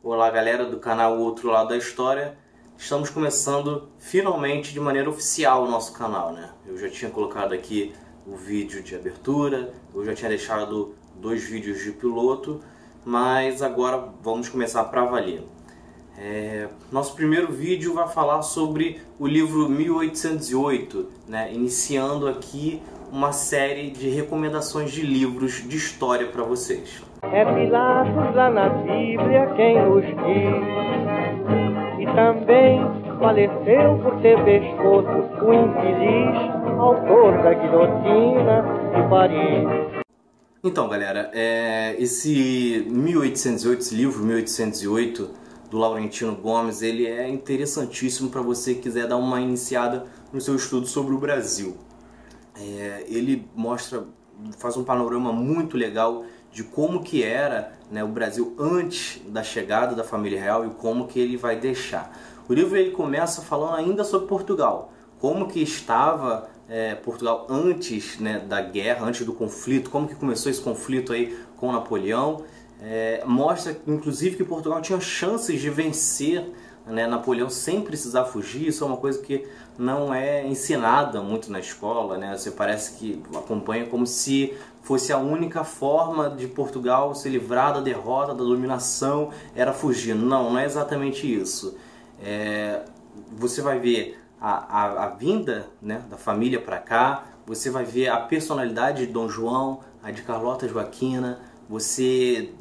Olá galera do canal Outro Lado da História. Estamos começando finalmente de maneira oficial o nosso canal, né? Eu já tinha colocado aqui o vídeo de abertura, eu já tinha deixado dois vídeos de piloto, mas agora vamos começar para valer. É, nosso primeiro vídeo vai falar sobre o livro 1808, né? iniciando aqui uma série de recomendações de livros de história para vocês. É Pilatos lá na Bíblia quem nos diz, e também faleceu por ter pescoço o infeliz autor da guilhotina de Paris. Então, galera, é, esse 1808, esse livro 1808 do Laurentino Gomes, ele é interessantíssimo para você que quiser dar uma iniciada no seu estudo sobre o Brasil. É, ele mostra, faz um panorama muito legal de como que era né, o Brasil antes da chegada da família real e como que ele vai deixar. O livro ele começa falando ainda sobre Portugal, como que estava é, Portugal antes né, da guerra, antes do conflito, como que começou esse conflito aí com Napoleão. É, mostra inclusive que Portugal tinha chances de vencer né, Napoleão sem precisar fugir, isso é uma coisa que não é ensinada muito na escola, né? Você parece que acompanha como se fosse a única forma de Portugal se livrar da derrota, da dominação, era fugir. Não, não é exatamente isso. É, você vai ver a, a, a vinda né, da família para cá, você vai ver a personalidade de Dom João, a de Carlota Joaquina, você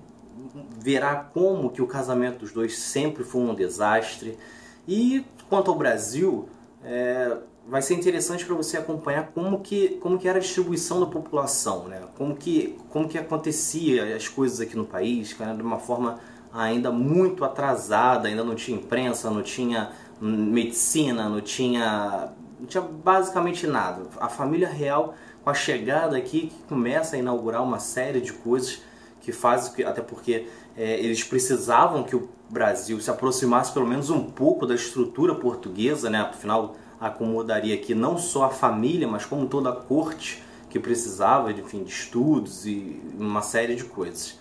verá como que o casamento dos dois sempre foi um desastre. E quanto ao Brasil, é, vai ser interessante para você acompanhar como que, como que era a distribuição da população, né? como, que, como que acontecia as coisas aqui no país, de uma forma ainda muito atrasada, ainda não tinha imprensa, não tinha medicina, não tinha, não tinha basicamente nada. A família real, com a chegada aqui, que começa a inaugurar uma série de coisas que faz, até porque é, eles precisavam que o Brasil se aproximasse pelo menos um pouco da estrutura portuguesa, né? afinal acomodaria aqui não só a família, mas como toda a corte que precisava enfim, de estudos e uma série de coisas.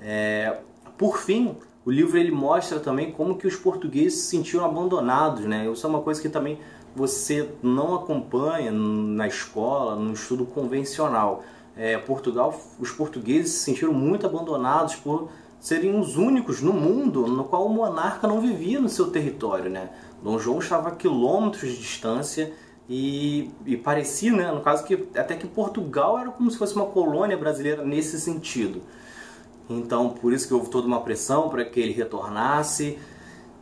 É, por fim, o livro ele mostra também como que os portugueses se sentiram abandonados, né? Isso é uma coisa que também você não acompanha na escola, no estudo convencional. É, Portugal, os portugueses se sentiram muito abandonados por serem os únicos no mundo no qual o monarca não vivia no seu território, né? Dom João estava a quilômetros de distância e, e, parecia, né, no caso, que até que Portugal era como se fosse uma colônia brasileira nesse sentido. Então, por isso que houve toda uma pressão para que ele retornasse.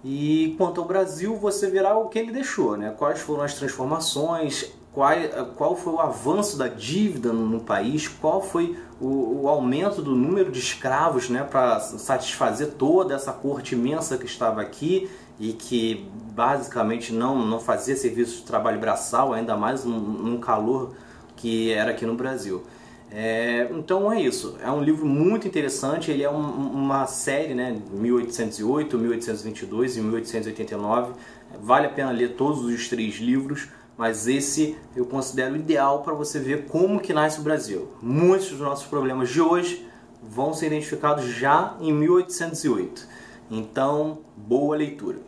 E quanto ao Brasil, você verá o que ele deixou, né? Quais foram as transformações, qual, qual foi o avanço da dívida no país, qual foi o, o aumento do número de escravos né, para satisfazer toda essa corte imensa que estava aqui e que basicamente não, não fazia serviço de trabalho braçal, ainda mais num, calor que era aqui no Brasil. É, então é isso, é um livro muito interessante, ele é um, uma série, né, 1808, 1822 e 1889, vale a pena ler todos os três livros, mas esse eu considero ideal para você ver como que nasce o Brasil. Muitos dos nossos problemas de hoje vão ser identificados já em 1808. Então, boa leitura.